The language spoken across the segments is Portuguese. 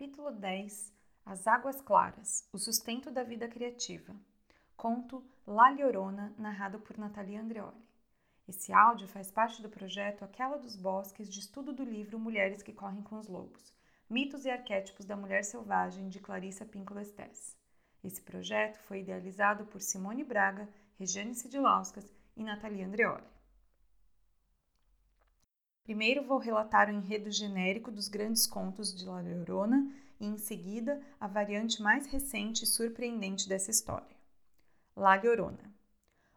Capítulo 10 As Águas Claras O Sustento da Vida Criativa. Conto La Llorona, narrado por Natalia Andreoli. Esse áudio faz parte do projeto Aquela dos Bosques de estudo do livro Mulheres que Correm com os Lobos Mitos e Arquétipos da Mulher Selvagem, de Clarissa Pinkola Estés. Esse projeto foi idealizado por Simone Braga, Regiane Sidilauskas e Natalia Andreoli. Primeiro vou relatar o enredo genérico dos grandes contos de La Llorona e, em seguida, a variante mais recente e surpreendente dessa história. La Llorona.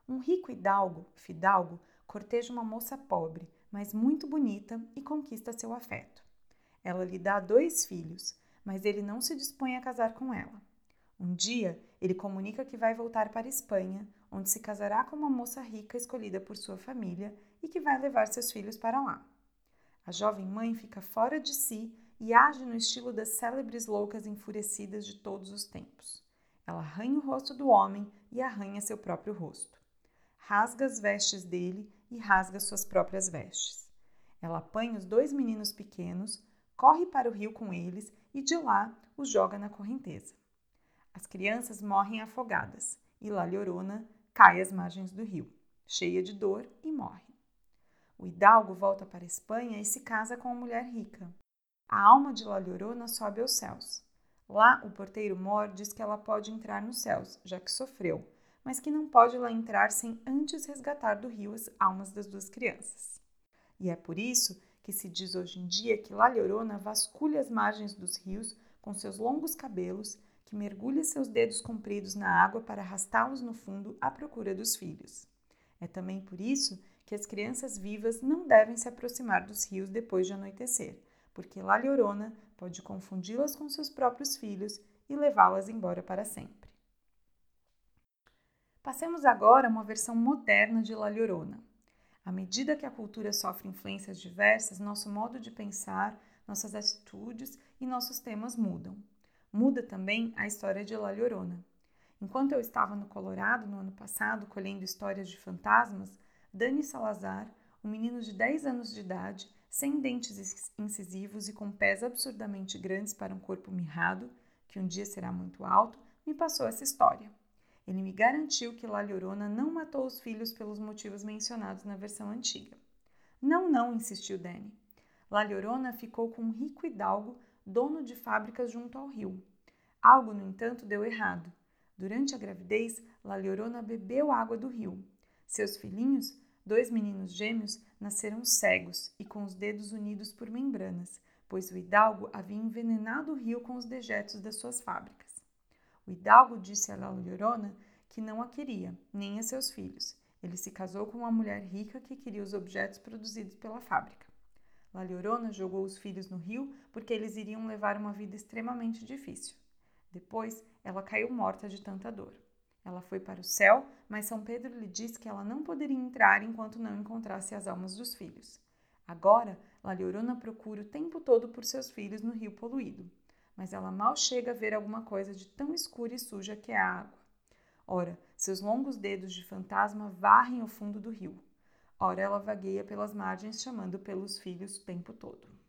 Um rico hidalgo, fidalgo, corteja uma moça pobre, mas muito bonita e conquista seu afeto. Ela lhe dá dois filhos, mas ele não se dispõe a casar com ela. Um dia, ele comunica que vai voltar para Espanha, onde se casará com uma moça rica escolhida por sua família e que vai levar seus filhos para lá. A jovem mãe fica fora de si e age no estilo das célebres loucas enfurecidas de todos os tempos. Ela arranha o rosto do homem e arranha seu próprio rosto. Rasga as vestes dele e rasga suas próprias vestes. Ela apanha os dois meninos pequenos, corre para o rio com eles e de lá os joga na correnteza. As crianças morrem afogadas e La Llorona cai às margens do rio, cheia de dor e morre. O hidalgo volta para a Espanha e se casa com uma mulher rica. A alma de La Llorona sobe aos céus. Lá, o porteiro Mor diz que ela pode entrar nos céus, já que sofreu, mas que não pode lá entrar sem antes resgatar do rio as almas das duas crianças. E é por isso que se diz hoje em dia que La Llorona vasculha as margens dos rios com seus longos cabelos, que mergulha seus dedos compridos na água para arrastá-los no fundo à procura dos filhos. É também por isso que as crianças vivas não devem se aproximar dos rios depois de anoitecer, porque La Llorona pode confundi-las com seus próprios filhos e levá-las embora para sempre. Passemos agora a uma versão moderna de La Llorona. À medida que a cultura sofre influências diversas, nosso modo de pensar, nossas atitudes e nossos temas mudam. Muda também a história de La Llorona. Enquanto eu estava no Colorado no ano passado colhendo histórias de fantasmas, Dani Salazar, um menino de 10 anos de idade, sem dentes incisivos e com pés absurdamente grandes para um corpo mirrado, que um dia será muito alto, me passou essa história. Ele me garantiu que La Llorona não matou os filhos pelos motivos mencionados na versão antiga. Não, não, insistiu Danny. La Llorona ficou com um rico hidalgo, dono de fábricas junto ao rio. Algo, no entanto, deu errado. Durante a gravidez, La Llorona bebeu água do rio. Seus filhinhos, Dois meninos gêmeos nasceram cegos e com os dedos unidos por membranas, pois o hidalgo havia envenenado o rio com os dejetos das suas fábricas. O hidalgo disse a La Llorona que não a queria, nem a seus filhos. Ele se casou com uma mulher rica que queria os objetos produzidos pela fábrica. La Llorona jogou os filhos no rio porque eles iriam levar uma vida extremamente difícil. Depois, ela caiu morta de tanta dor. Ela foi para o céu, mas São Pedro lhe disse que ela não poderia entrar enquanto não encontrasse as almas dos filhos. Agora, La Llorona procura o tempo todo por seus filhos no rio poluído, mas ela mal chega a ver alguma coisa de tão escura e suja que é a água. Ora, seus longos dedos de fantasma varrem o fundo do rio. Ora, ela vagueia pelas margens chamando pelos filhos o tempo todo.